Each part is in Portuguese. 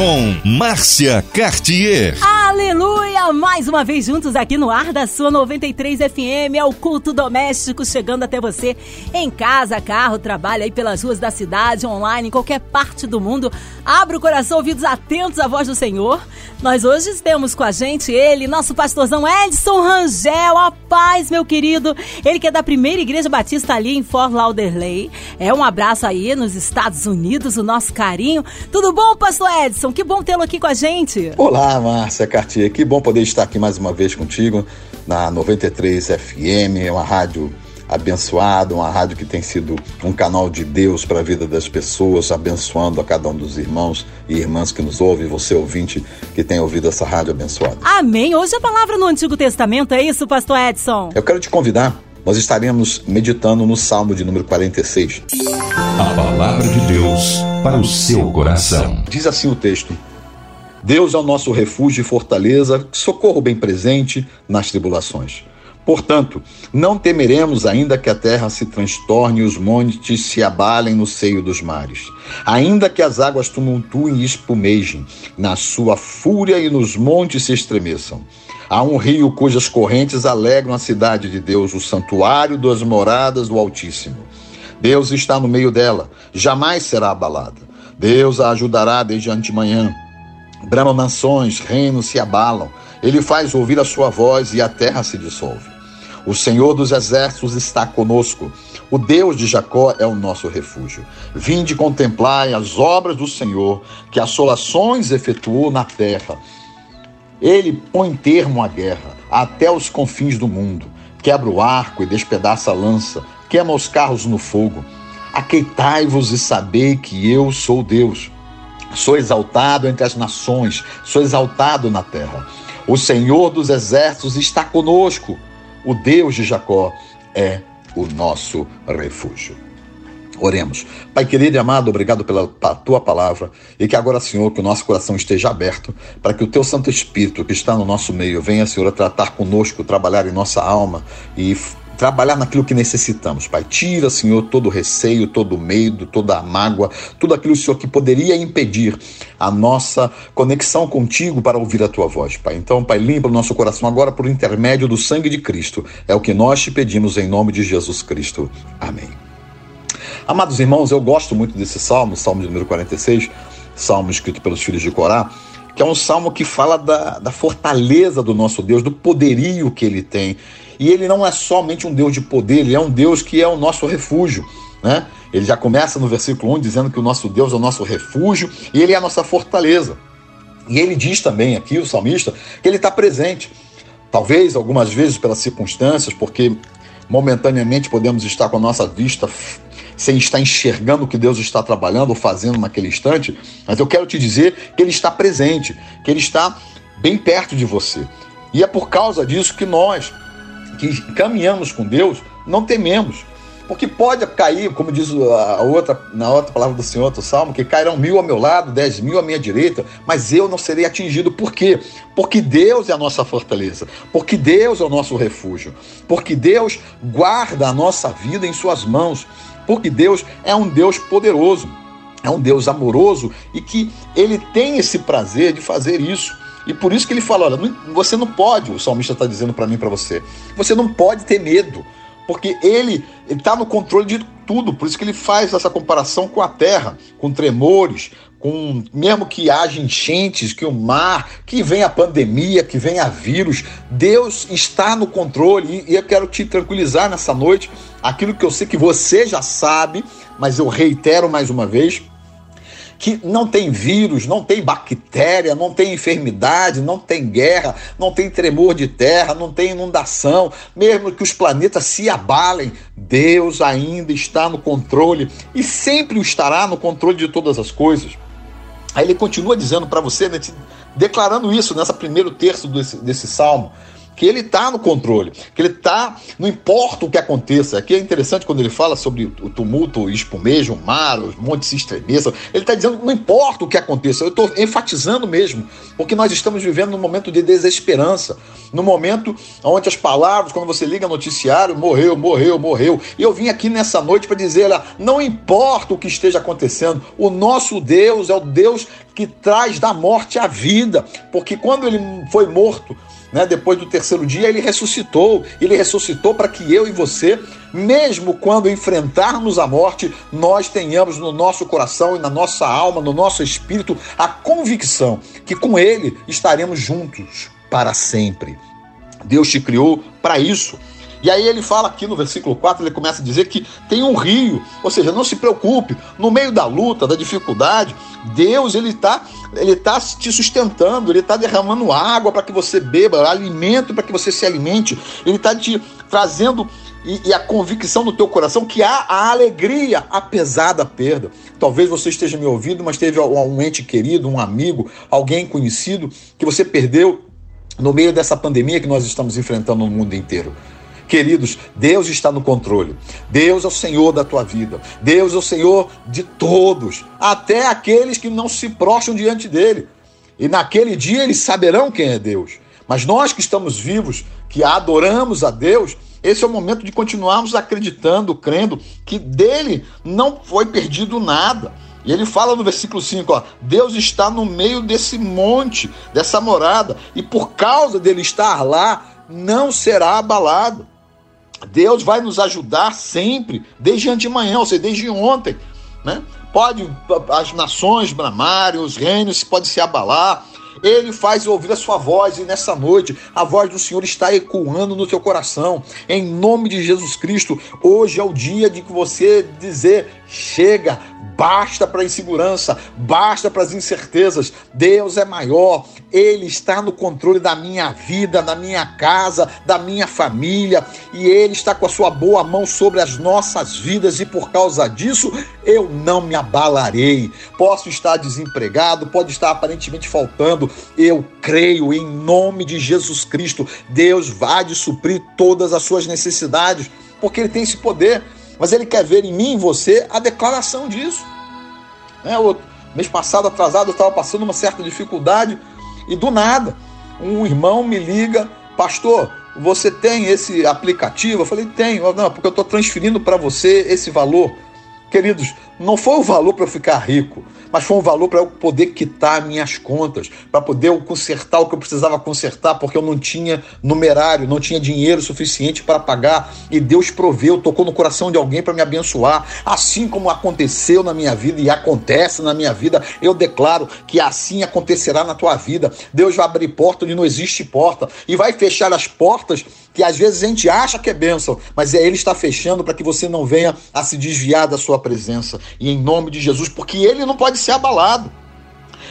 Com Márcia Cartier. Aleluia! Mais uma vez juntos aqui no ar da sua 93 FM, é o culto doméstico chegando até você em casa, carro, trabalho aí pelas ruas da cidade, online, em qualquer parte do mundo. Abra o coração, ouvidos atentos à voz do Senhor. Nós hoje temos com a gente ele, nosso pastorzão Edson Rangel. A paz, meu querido. Ele que é da primeira igreja batista ali em Fort Lauderdale. É um abraço aí nos Estados Unidos, o nosso carinho. Tudo bom, pastor Edson? Que bom tê-lo aqui com a gente. Olá, Márcia Cartier. Que bom poder estar aqui mais uma vez contigo na 93 FM, uma rádio abençoada, uma rádio que tem sido um canal de Deus para a vida das pessoas, abençoando a cada um dos irmãos e irmãs que nos ouvem, você ouvinte que tem ouvido essa rádio abençoada. Amém. Hoje a palavra no Antigo Testamento, é isso, pastor Edson? Eu quero te convidar, nós estaremos meditando no Salmo de número 46. A palavra de Deus para o seu coração. Diz assim o texto: Deus é o nosso refúgio e fortaleza, socorro bem presente nas tribulações. Portanto, não temeremos ainda que a terra se transtorne e os montes se abalem no seio dos mares. Ainda que as águas tumultuem e espumejem, na sua fúria e nos montes se estremeçam. Há um rio cujas correntes alegram a cidade de Deus, o santuário das moradas do Altíssimo. Deus está no meio dela, jamais será abalada. Deus a ajudará desde antemanhã. Bramam nações, reinos se abalam. Ele faz ouvir a sua voz e a terra se dissolve. O Senhor dos exércitos está conosco. O Deus de Jacó é o nosso refúgio. Vinde contemplai as obras do Senhor, que assolações efetuou na terra. Ele põe termo à guerra até os confins do mundo. Quebra o arco e despedaça a lança, queima os carros no fogo. Aqueitai-vos e sabei que eu sou Deus. Sou exaltado entre as nações, sou exaltado na terra. O Senhor dos exércitos está conosco. O Deus de Jacó é o nosso refúgio. Oremos. Pai querido e amado, obrigado pela, tua palavra e que agora, Senhor, que o nosso coração esteja aberto para que o teu Santo Espírito que está no nosso meio venha, Senhor, a tratar conosco, trabalhar em nossa alma e trabalhar naquilo que necessitamos, Pai. Tira, Senhor, todo o receio, todo o medo, toda a mágoa, tudo aquilo, Senhor, que poderia impedir a nossa conexão contigo para ouvir a tua voz, Pai. Então, Pai, limpa o nosso coração agora por intermédio do sangue de Cristo. É o que nós te pedimos em nome de Jesus Cristo. Amém. Amados irmãos, eu gosto muito desse salmo, salmo de número 46, salmo escrito pelos filhos de Corá, que é um salmo que fala da, da fortaleza do nosso Deus, do poderio que ele tem. E ele não é somente um Deus de poder, ele é um Deus que é o nosso refúgio. Né? Ele já começa no versículo 1 dizendo que o nosso Deus é o nosso refúgio e ele é a nossa fortaleza. E ele diz também aqui, o salmista, que ele está presente. Talvez algumas vezes pelas circunstâncias, porque momentaneamente podemos estar com a nossa vista sem estar enxergando o que Deus está trabalhando ou fazendo naquele instante, mas eu quero te dizer que Ele está presente, que Ele está bem perto de você. E é por causa disso que nós, que caminhamos com Deus, não tememos. Porque pode cair, como diz a outra, na outra palavra do Senhor, do Salmo, que cairão mil ao meu lado, dez mil à minha direita, mas eu não serei atingido. Por quê? Porque Deus é a nossa fortaleza, porque Deus é o nosso refúgio, porque Deus guarda a nossa vida em Suas mãos, porque Deus é um Deus poderoso, é um Deus amoroso e que Ele tem esse prazer de fazer isso. E por isso que ele fala: olha, você não pode, o salmista está dizendo para mim para você, você não pode ter medo, porque ele está no controle de tudo. Por isso que ele faz essa comparação com a terra, com tremores, com mesmo que haja enchentes, que o mar, que venha a pandemia, que venha vírus, Deus está no controle e eu quero te tranquilizar nessa noite, aquilo que eu sei que você já sabe, mas eu reitero mais uma vez, que não tem vírus, não tem bactéria, não tem enfermidade, não tem guerra, não tem tremor de terra, não tem inundação, mesmo que os planetas se abalem, Deus ainda está no controle e sempre o estará no controle de todas as coisas. Aí ele continua dizendo para você, né, declarando isso nessa primeiro terço desse, desse salmo, que ele está no controle, que ele tá, não importa o que aconteça. Aqui é interessante quando ele fala sobre o tumulto espumejo, o mar, os montes se estremeçam. Ele está dizendo não importa o que aconteça. Eu estou enfatizando mesmo, porque nós estamos vivendo num momento de desesperança, no momento onde as palavras, quando você liga noticiário, morreu, morreu, morreu. E eu vim aqui nessa noite para dizer, ela, não importa o que esteja acontecendo, o nosso Deus é o Deus que traz da morte a vida, porque quando ele foi morto, né, depois do terceiro dia, ele ressuscitou. Ele ressuscitou para que eu e você, mesmo quando enfrentarmos a morte, nós tenhamos no nosso coração e na nossa alma, no nosso espírito, a convicção que com ele estaremos juntos para sempre. Deus te criou para isso. E aí ele fala aqui no versículo 4, ele começa a dizer que tem um rio, ou seja, não se preocupe, no meio da luta, da dificuldade, Deus ele está ele tá te sustentando, ele está derramando água para que você beba, alimento para que você se alimente, ele está te trazendo e, e, a convicção no teu coração que há a alegria apesar da perda. Talvez você esteja me ouvindo, mas teve um ente querido, um amigo, alguém conhecido que você perdeu no meio dessa pandemia que nós estamos enfrentando no mundo inteiro. Queridos, Deus está no controle. Deus é o Senhor da tua vida. Deus é o Senhor de todos, até aqueles que não se prostram diante dele. E naquele dia eles saberão quem é Deus. Mas nós que estamos vivos, que adoramos a Deus, esse é o momento de continuarmos acreditando, crendo que dele não foi perdido nada. E ele fala no versículo 5, ó, Deus está no meio desse monte, dessa morada, e por causa dele estar lá, não será abalado. Deus vai nos ajudar sempre, desde antemanhã, ou seja, desde ontem. Né? Pode as nações bramarem, os reinos podem se abalar. Ele faz ouvir a sua voz e nessa noite a voz do Senhor está ecoando no teu coração. Em nome de Jesus Cristo, hoje é o dia de que você dizer: chega, basta para a insegurança, basta para as incertezas. Deus é maior, Ele está no controle da minha vida, da minha casa, da minha família, e Ele está com a sua boa mão sobre as nossas vidas, e por causa disso eu não me abalarei. Posso estar desempregado, pode estar aparentemente faltando, eu creio em nome de Jesus Cristo, Deus vai de suprir todas as suas necessidades, porque Ele tem esse poder mas ele quer ver em mim, em você, a declaração disso. Né? O mês passado, atrasado, eu estava passando uma certa dificuldade e do nada, um irmão me liga, pastor, você tem esse aplicativo? Eu falei, tenho. Não, porque eu estou transferindo para você esse valor. Queridos, não foi o valor para eu ficar rico, mas foi um valor para eu poder quitar minhas contas, para poder consertar o que eu precisava consertar, porque eu não tinha numerário, não tinha dinheiro suficiente para pagar. E Deus proveu, tocou no coração de alguém para me abençoar. Assim como aconteceu na minha vida e acontece na minha vida, eu declaro que assim acontecerá na tua vida. Deus vai abrir porta onde não existe porta e vai fechar as portas que às vezes a gente acha que é bênção, mas é Ele está fechando para que você não venha a se desviar da sua presença. E em nome de Jesus, porque Ele não pode ser abalado.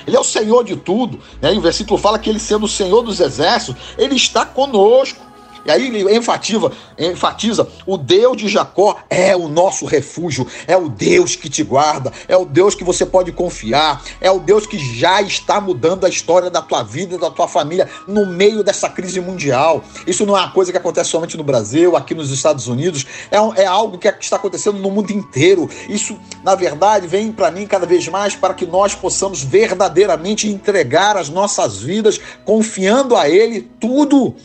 Ele é o Senhor de tudo. Né? E o versículo fala que ele, sendo o Senhor dos exércitos, ele está conosco. E aí ele enfatiza, enfatiza: o Deus de Jacó é o nosso refúgio, é o Deus que te guarda, é o Deus que você pode confiar, é o Deus que já está mudando a história da tua vida, da tua família no meio dessa crise mundial. Isso não é uma coisa que acontece somente no Brasil, aqui nos Estados Unidos, é, é algo que está acontecendo no mundo inteiro. Isso, na verdade, vem para mim cada vez mais para que nós possamos verdadeiramente entregar as nossas vidas, confiando a Ele tudo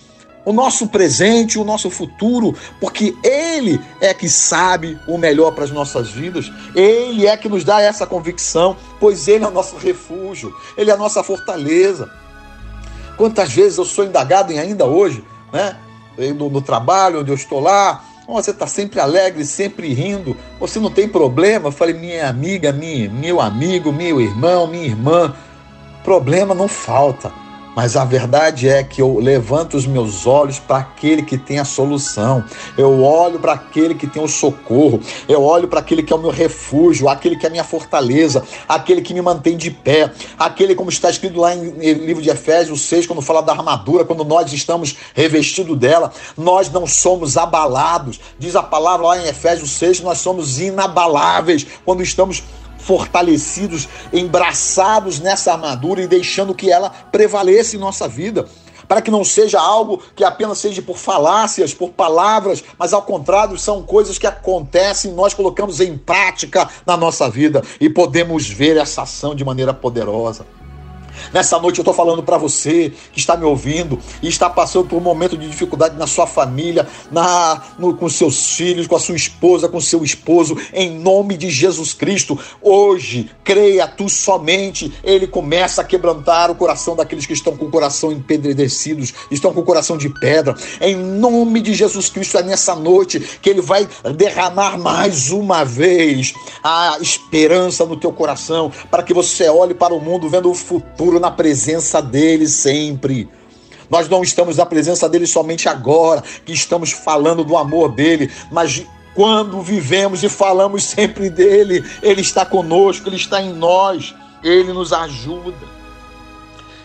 o nosso presente, o nosso futuro, porque Ele é que sabe o melhor para as nossas vidas, Ele é que nos dá essa convicção, pois Ele é o nosso refúgio, Ele é a nossa fortaleza. Quantas vezes eu sou indagado em ainda hoje, né? No, no trabalho onde eu estou lá, você está sempre alegre, sempre rindo, você não tem problema. Eu falei, minha amiga, minha, meu amigo, meu irmão, minha irmã, problema não falta mas a verdade é que eu levanto os meus olhos para aquele que tem a solução. Eu olho para aquele que tem o socorro. Eu olho para aquele que é o meu refúgio, aquele que é a minha fortaleza, aquele que me mantém de pé, aquele como está escrito lá em livro de Efésios 6, quando fala da armadura, quando nós estamos revestidos dela, nós não somos abalados. Diz a palavra lá em Efésios 6, nós somos inabaláveis quando estamos fortalecidos, embraçados nessa armadura e deixando que ela prevaleça em nossa vida. para que não seja algo que apenas seja por falácias, por palavras, mas ao contrário, são coisas que acontecem, nós colocamos em prática na nossa vida e podemos ver essa ação de maneira poderosa. Nessa noite eu estou falando para você que está me ouvindo e está passando por um momento de dificuldade na sua família, na, no, com seus filhos, com a sua esposa, com seu esposo, em nome de Jesus Cristo. Hoje, creia tu somente, ele começa a quebrantar o coração daqueles que estão com o coração empedrecidos, estão com o coração de pedra. Em nome de Jesus Cristo, é nessa noite que ele vai derramar mais uma vez a esperança no teu coração, para que você olhe para o mundo vendo o futuro na presença dele sempre. Nós não estamos na presença dele somente agora, que estamos falando do amor dele, mas quando vivemos e falamos sempre dele, ele está conosco, ele está em nós, ele nos ajuda.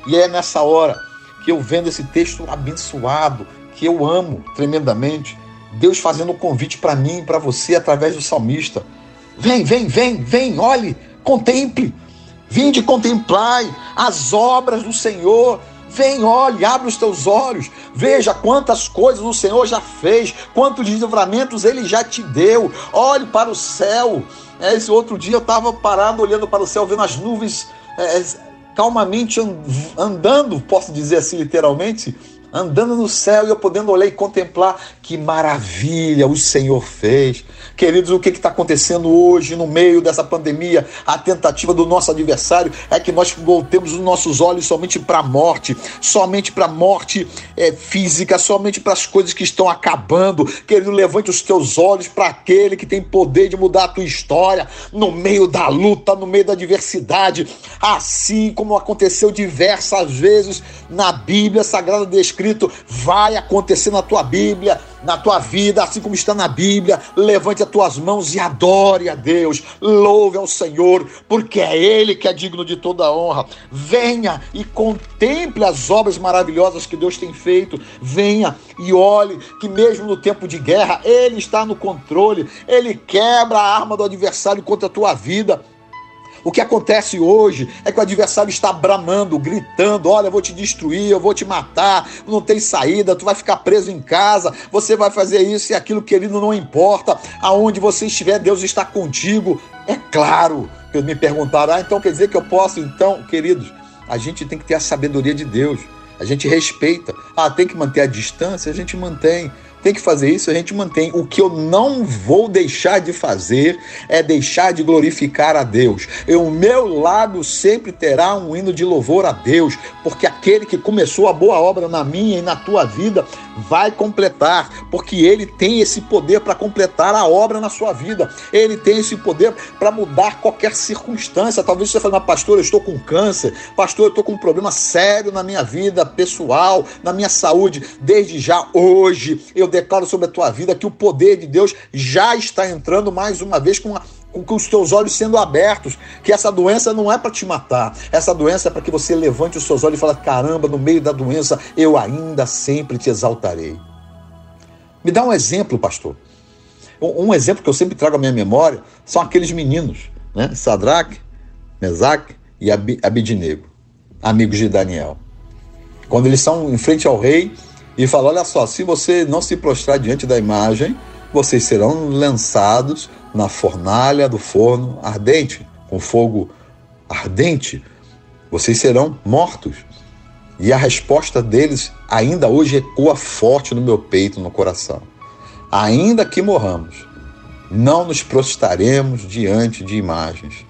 E é nessa hora que eu vendo esse texto abençoado, que eu amo tremendamente, Deus fazendo um convite para mim para você através do salmista. Vem, vem, vem, vem, olhe, contemple. Vinde contemplai as obras do Senhor. Vem, olhe, abre os teus olhos, veja quantas coisas o Senhor já fez, quantos livramentos ele já te deu. Olhe para o céu. É, esse outro dia eu estava parado olhando para o céu, vendo as nuvens é, calmamente andando, posso dizer assim literalmente, andando no céu e eu podendo olhar e contemplar que maravilha o Senhor fez. Queridos, o que está acontecendo hoje no meio dessa pandemia? A tentativa do nosso adversário é que nós voltemos os nossos olhos somente para a morte, somente para a morte é, física, somente para as coisas que estão acabando. Querido, levante os teus olhos para aquele que tem poder de mudar a tua história no meio da luta, no meio da adversidade, assim como aconteceu diversas vezes na Bíblia Sagrada descrito, vai acontecer na tua Bíblia na tua vida, assim como está na Bíblia. Levante as tuas mãos e adore a Deus. Louve ao Senhor, porque é Ele que é digno de toda honra. Venha e contemple as obras maravilhosas que Deus tem feito. Venha e olhe que, mesmo no tempo de guerra, Ele está no controle. Ele quebra a arma do adversário contra a tua vida. O que acontece hoje é que o adversário está bramando, gritando: olha, eu vou te destruir, eu vou te matar, não tem saída, tu vai ficar preso em casa, você vai fazer isso e aquilo, querido, não importa. Aonde você estiver, Deus está contigo. É claro que me perguntaram: ah, então quer dizer que eu posso? Então, queridos, a gente tem que ter a sabedoria de Deus. A gente respeita. Ah, tem que manter a distância? A gente mantém tem que fazer isso, a gente mantém. O que eu não vou deixar de fazer é deixar de glorificar a Deus. E o meu lábio sempre terá um hino de louvor a Deus, porque aquele que começou a boa obra na minha e na tua vida vai completar, porque ele tem esse poder para completar a obra na sua vida. Ele tem esse poder para mudar qualquer circunstância. Talvez você fale, mas pastor, eu estou com câncer, pastor, eu estou com um problema sério na minha vida pessoal, na minha saúde. Desde já hoje eu declaro sobre a tua vida que o poder de Deus já está entrando mais uma vez com a com os teus olhos sendo abertos, que essa doença não é para te matar, essa doença é para que você levante os seus olhos e fale: caramba, no meio da doença eu ainda sempre te exaltarei. Me dá um exemplo, pastor. Um, exemplo que eu sempre trago à minha memória são aqueles meninos, né? Sadraque, Mesaque e Abidinego, amigos de Daniel. Quando eles estão em frente ao rei e fala: Olha só, se você não se prostrar diante da imagem, vocês serão lançados na fornalha do forno ardente, com fogo ardente. Vocês serão mortos. E a resposta deles ainda hoje ecoa forte no meu peito, no coração. Ainda que morramos, não nos prostraremos diante de imagens.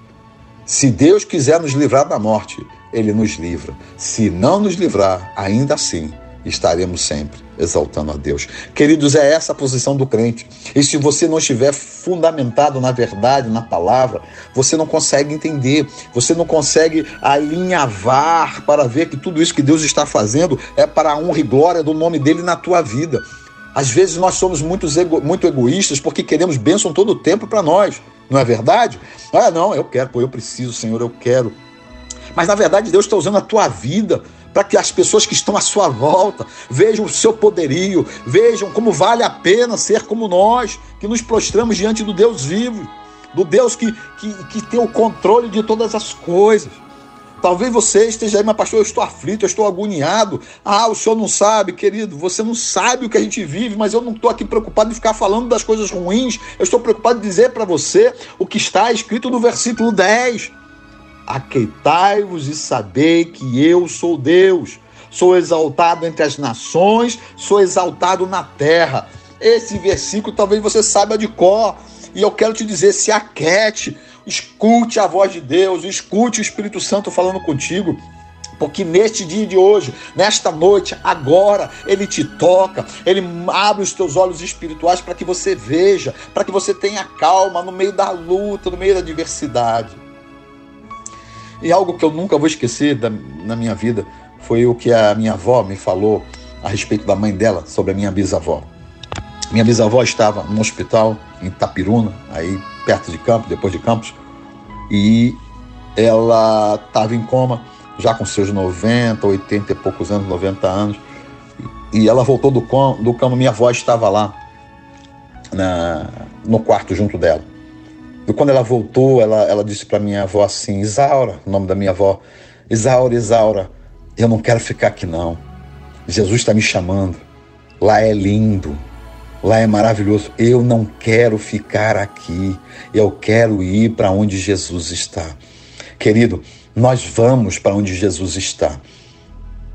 Se Deus quiser nos livrar da morte, Ele nos livra. Se não nos livrar, ainda assim, estaremos sempre exaltando a Deus. Queridos, é essa a posição do crente. E se você não estiver fundamentado na verdade, na palavra, você não consegue entender, você não consegue alinhavar para ver que tudo isso que Deus está fazendo é para a honra e glória do nome dele na tua vida. Às vezes nós somos muito, ego, muito egoístas porque queremos bênção todo o tempo para nós, não é verdade? Ah, não, eu quero, pô, eu preciso, Senhor, eu quero. Mas na verdade Deus está usando a tua vida para que as pessoas que estão à sua volta vejam o seu poderio, vejam como vale a pena ser como nós, que nos prostramos diante do Deus vivo, do Deus que, que, que tem o controle de todas as coisas. Talvez você esteja aí, mas pastor, eu estou aflito, eu estou agoniado. Ah, o senhor não sabe, querido, você não sabe o que a gente vive, mas eu não estou aqui preocupado em ficar falando das coisas ruins. Eu estou preocupado em dizer para você o que está escrito no versículo 10. Aqueitai-vos e sabei que eu sou Deus. Sou exaltado entre as nações, sou exaltado na terra. Esse versículo talvez você saiba de cor. E eu quero te dizer: se aquete, escute a voz de Deus, escute o Espírito Santo falando contigo. Porque neste dia de hoje, nesta noite, agora, Ele te toca, Ele abre os teus olhos espirituais para que você veja, para que você tenha calma no meio da luta, no meio da adversidade. E algo que eu nunca vou esquecer da, na minha vida foi o que a minha avó me falou a respeito da mãe dela, sobre a minha bisavó. Minha bisavó estava no hospital em Itapiruna, aí perto de Campos, depois de Campos, e ela estava em coma, já com seus 90, 80 e poucos anos, 90 anos, e ela voltou do, com, do cama, minha avó estava lá na, no quarto junto dela. Quando ela voltou, ela, ela disse para minha avó assim, Isaura, o nome da minha avó, Isaura, Isaura, eu não quero ficar aqui não. Jesus está me chamando. Lá é lindo, Lá é maravilhoso. Eu não quero ficar aqui. Eu quero ir para onde Jesus está. Querido, nós vamos para onde Jesus está.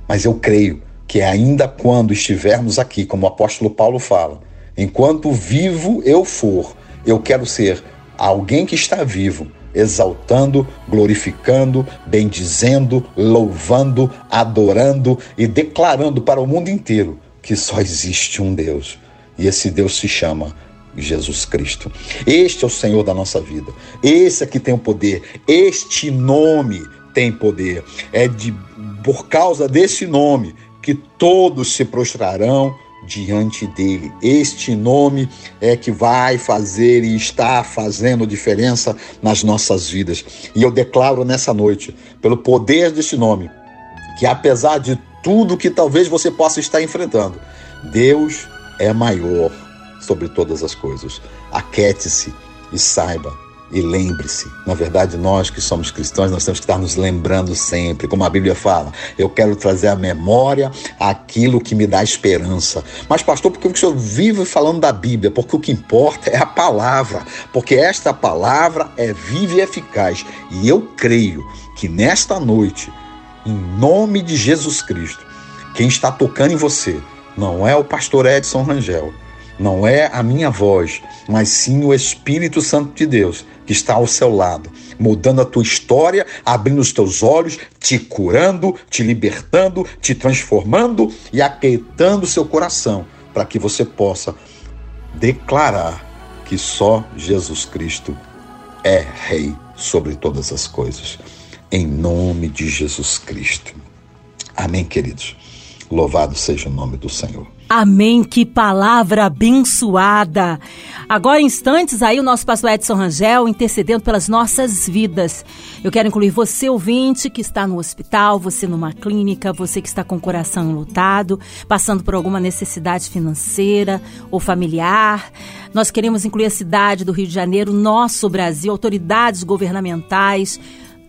Mas eu creio que ainda quando estivermos aqui, como o apóstolo Paulo fala, enquanto vivo eu for, eu quero ser alguém que está vivo, exaltando, glorificando, bendizendo, louvando, adorando e declarando para o mundo inteiro que só existe um Deus e esse Deus se chama Jesus Cristo. Este é o Senhor da nossa vida. Esse aqui tem o poder. Este nome tem poder. É de por causa desse nome que todos se prostrarão diante dele. Este nome é que vai fazer e está fazendo diferença nas nossas vidas. E eu declaro nessa noite, pelo poder desse nome, que apesar de tudo que talvez você possa estar enfrentando, Deus é maior sobre todas as coisas. Aquete-se e saiba e lembre-se. Na verdade, nós que somos cristãos, nós temos que estar nos lembrando sempre, como a Bíblia fala. Eu quero trazer à memória aquilo que me dá esperança. Mas, pastor, por que o senhor vive falando da Bíblia? Porque o que importa é a palavra. Porque esta palavra é viva e eficaz. E eu creio que nesta noite, em nome de Jesus Cristo, quem está tocando em você, não é o pastor Edson Rangel, não é a minha voz, mas sim o Espírito Santo de Deus que está ao seu lado, mudando a tua história, abrindo os teus olhos, te curando, te libertando, te transformando e aquietando o seu coração, para que você possa declarar que só Jesus Cristo é Rei sobre todas as coisas. Em nome de Jesus Cristo. Amém, queridos. Louvado seja o nome do Senhor. Amém, que palavra abençoada. Agora, instantes, aí o nosso pastor Edson Rangel intercedendo pelas nossas vidas. Eu quero incluir você, ouvinte, que está no hospital, você numa clínica, você que está com o coração lutado, passando por alguma necessidade financeira ou familiar. Nós queremos incluir a cidade do Rio de Janeiro, nosso Brasil, autoridades governamentais,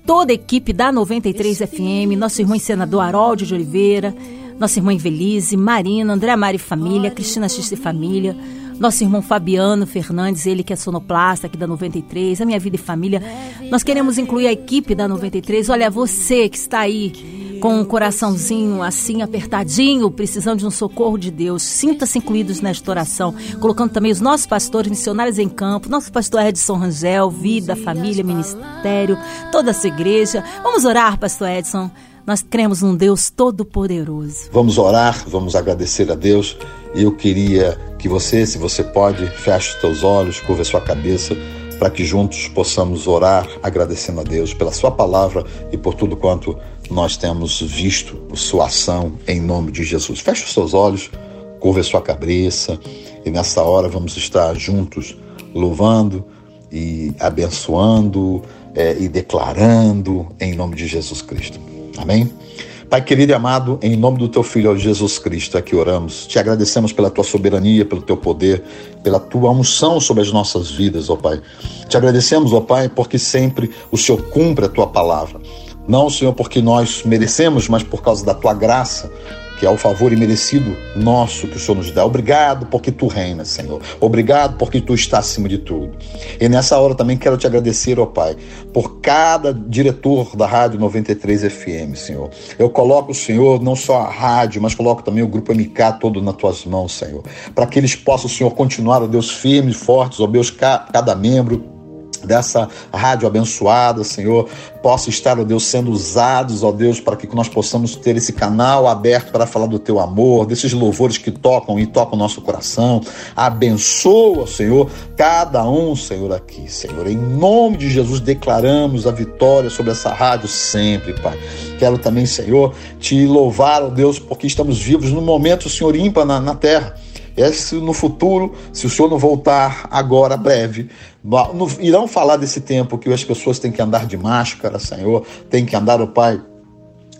toda a equipe da 93 FM, nosso irmão senador Harold de Oliveira nossa irmã Invelise, Marina, André Mari Família, Cristina X e Família, nosso irmão Fabiano Fernandes, ele que é sonoplasta aqui da 93, a minha vida e família. Nós queremos incluir a equipe da 93. Olha, você que está aí com um coraçãozinho assim apertadinho, precisando de um socorro de Deus, sinta-se incluídos nesta oração, colocando também os nossos pastores missionários em campo, nosso pastor Edson Rangel, vida, família, ministério, toda essa igreja. Vamos orar, pastor Edson. Nós cremos num Deus todo-poderoso. Vamos orar, vamos agradecer a Deus. Eu queria que você, se você pode, feche os olhos, curva a sua cabeça, para que juntos possamos orar, agradecendo a Deus pela sua palavra e por tudo quanto nós temos visto, sua ação, em nome de Jesus. Feche os seus olhos, curva a sua cabeça, e nessa hora vamos estar juntos, louvando e abençoando é, e declarando em nome de Jesus Cristo. Amém? Pai querido e amado, em nome do teu Filho Jesus Cristo, é que oramos. Te agradecemos pela tua soberania, pelo teu poder, pela tua unção sobre as nossas vidas, ó Pai. Te agradecemos, ó Pai, porque sempre o Senhor cumpre a tua palavra. Não, Senhor, porque nós merecemos, mas por causa da tua graça, que é o favor imerecido nosso que o Senhor nos dá. Obrigado porque tu reinas, Senhor. Obrigado porque tu está acima de tudo. E nessa hora também quero te agradecer, ó Pai, por cada diretor da Rádio 93 FM, Senhor. Eu coloco, Senhor, não só a rádio, mas coloco também o grupo MK todo nas tuas mãos, Senhor. Para que eles possam, Senhor, continuar, ó Deus, firmes, fortes, ó Deus, cada membro dessa rádio abençoada, Senhor, possa estar, ó Deus, sendo usados, ó Deus, para que nós possamos ter esse canal aberto para falar do teu amor, desses louvores que tocam e tocam o nosso coração. Abençoa, Senhor, cada um, Senhor, aqui, Senhor. Em nome de Jesus, declaramos a vitória sobre essa rádio sempre, Pai. Quero também, Senhor, te louvar, ó Deus, porque estamos vivos no momento, Senhor, ímpar na, na terra. É se no futuro, se o Senhor não voltar agora, breve, irão falar desse tempo que as pessoas têm que andar de máscara, Senhor, tem que andar, o Pai,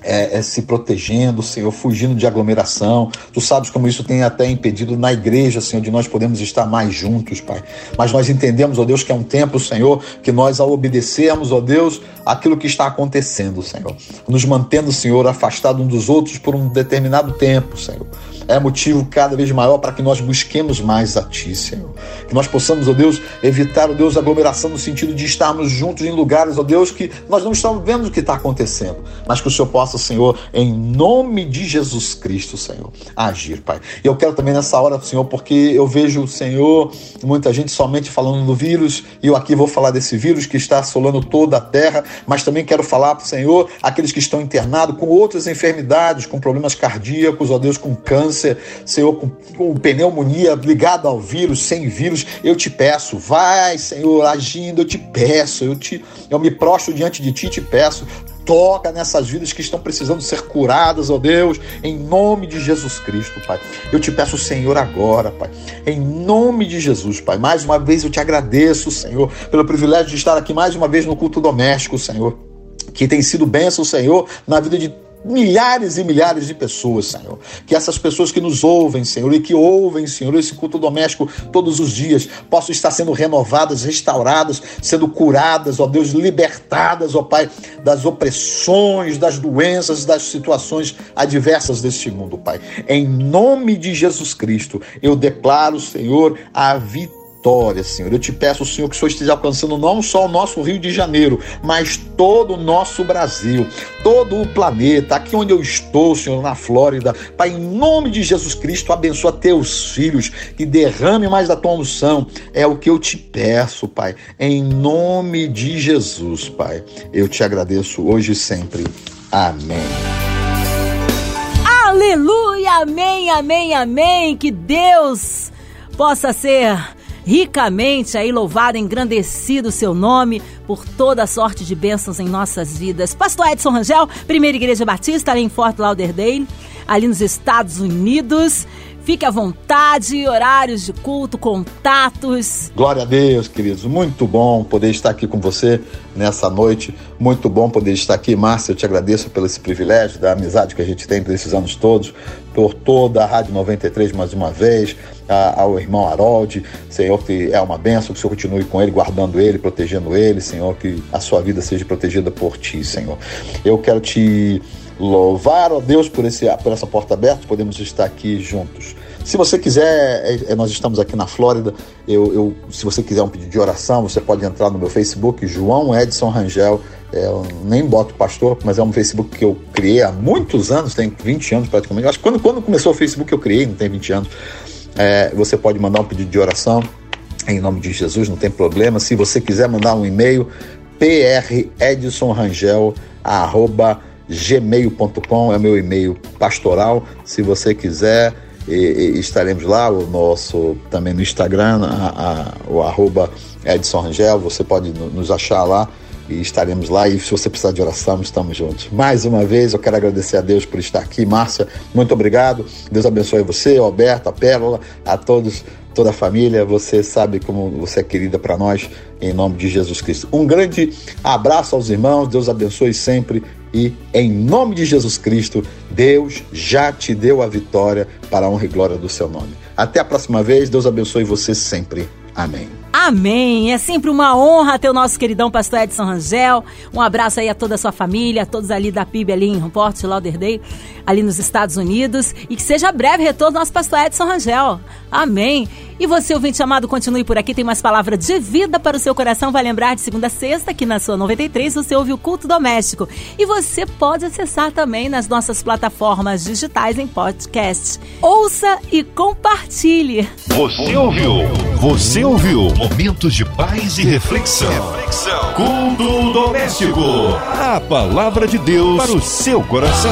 é, é, se protegendo, Senhor, fugindo de aglomeração. Tu sabes como isso tem até impedido na igreja, Senhor, de nós podermos estar mais juntos, Pai. Mas nós entendemos, ó Deus, que é um tempo, Senhor, que nós, ao obedecermos, ó Deus, aquilo que está acontecendo, Senhor, nos mantendo, Senhor, afastados uns dos outros por um determinado tempo, Senhor é motivo cada vez maior para que nós busquemos mais a Ti, Senhor. Que nós possamos, ó Deus, evitar, ó Deus, aglomeração no sentido de estarmos juntos em lugares, ó Deus, que nós não estamos vendo o que está acontecendo, mas que o Senhor possa, Senhor, em nome de Jesus Cristo, Senhor, agir, Pai. E eu quero também nessa hora, Senhor, porque eu vejo, Senhor, muita gente somente falando do vírus, e eu aqui vou falar desse vírus que está assolando toda a terra, mas também quero falar, Senhor, aqueles que estão internados com outras enfermidades, com problemas cardíacos, ó Deus, com câncer câncer, Senhor, com, com pneumonia ligada ao vírus, sem vírus, eu te peço, vai, Senhor, agindo, eu te peço, eu, te, eu me prostro diante de ti e te peço, toca nessas vidas que estão precisando ser curadas, ó Deus, em nome de Jesus Cristo, Pai. Eu te peço, Senhor, agora, Pai, em nome de Jesus, Pai. Mais uma vez eu te agradeço, Senhor, pelo privilégio de estar aqui mais uma vez no culto doméstico, Senhor que tem sido bênção, Senhor, na vida de milhares e milhares de pessoas, Senhor. Que essas pessoas que nos ouvem, Senhor, e que ouvem, Senhor, esse culto doméstico todos os dias, possam estar sendo renovadas, restauradas, sendo curadas, ó Deus, libertadas, ó Pai, das opressões, das doenças, das situações adversas deste mundo, Pai. Em nome de Jesus Cristo, eu declaro, Senhor, a vitória vitória, Senhor. Eu te peço, Senhor, que o Senhor esteja alcançando não só o nosso Rio de Janeiro, mas todo o nosso Brasil, todo o planeta, aqui onde eu estou, Senhor, na Flórida. Pai, em nome de Jesus Cristo, abençoa teus filhos, que derrame mais da tua unção. É o que eu te peço, Pai. Em nome de Jesus, Pai. Eu te agradeço hoje e sempre. Amém. Aleluia, amém, amém, amém. Que Deus possa ser ricamente aí louvado, engrandecido o seu nome por toda sorte de bênçãos em nossas vidas. Pastor Edson Rangel, Primeira Igreja Batista, ali em Fort Lauderdale, ali nos Estados Unidos. Fique à vontade, horários de culto, contatos. Glória a Deus, queridos. Muito bom poder estar aqui com você nessa noite. Muito bom poder estar aqui. Márcia, eu te agradeço pelo esse privilégio, da amizade que a gente tem por esses anos todos, por toda a Rádio 93 mais uma vez, a, ao irmão Harold. Senhor, que é uma benção, que o Senhor continue com ele, guardando ele, protegendo ele. Senhor, que a sua vida seja protegida por ti, Senhor. Eu quero te louvar, ó Deus, por, esse, por essa porta aberta, podemos estar aqui juntos. Se você quiser, é, é, nós estamos aqui na Flórida. Eu, eu, se você quiser um pedido de oração, você pode entrar no meu Facebook, João Edson Rangel. É, eu nem boto pastor, mas é um Facebook que eu criei há muitos anos, tem 20 anos praticamente. Acho que quando, quando começou o Facebook eu criei, não tem 20 anos. É, você pode mandar um pedido de oração em nome de Jesus, não tem problema. Se você quiser mandar um e-mail, predidsonrangel.com gmail.com é meu e-mail pastoral. Se você quiser, e, e estaremos lá, o nosso também no Instagram, a, a, o arroba Edson Rangel, você pode nos achar lá e estaremos lá. E se você precisar de oração, estamos juntos. Mais uma vez, eu quero agradecer a Deus por estar aqui. Márcia, muito obrigado. Deus abençoe você, Alberto, a Pérola, a todos, toda a família. Você sabe como você é querida para nós, em nome de Jesus Cristo. Um grande abraço aos irmãos. Deus abençoe sempre e em nome de Jesus Cristo, Deus já te deu a vitória para a honra e glória do seu nome. Até a próxima vez, Deus abençoe você sempre. Amém. Amém. É sempre uma honra ter o nosso queridão pastor Edson Rangel. Um abraço aí a toda a sua família, a todos ali da PIB ali em Port Lauderdale, ali nos Estados Unidos. E que seja breve retorno do nosso pastor Edson Rangel. Amém. E você, ouvinte amado, continue por aqui. Tem mais palavra de vida para o seu coração. Vai lembrar de segunda a sexta, aqui na sua 93, você ouve o culto doméstico. E você pode acessar também nas nossas plataformas digitais em podcast. Ouça e compartilhe. Você ouviu? Você ouviu? Momentos de paz e reflexão. reflexão. Culto doméstico. A palavra de Deus para o seu coração.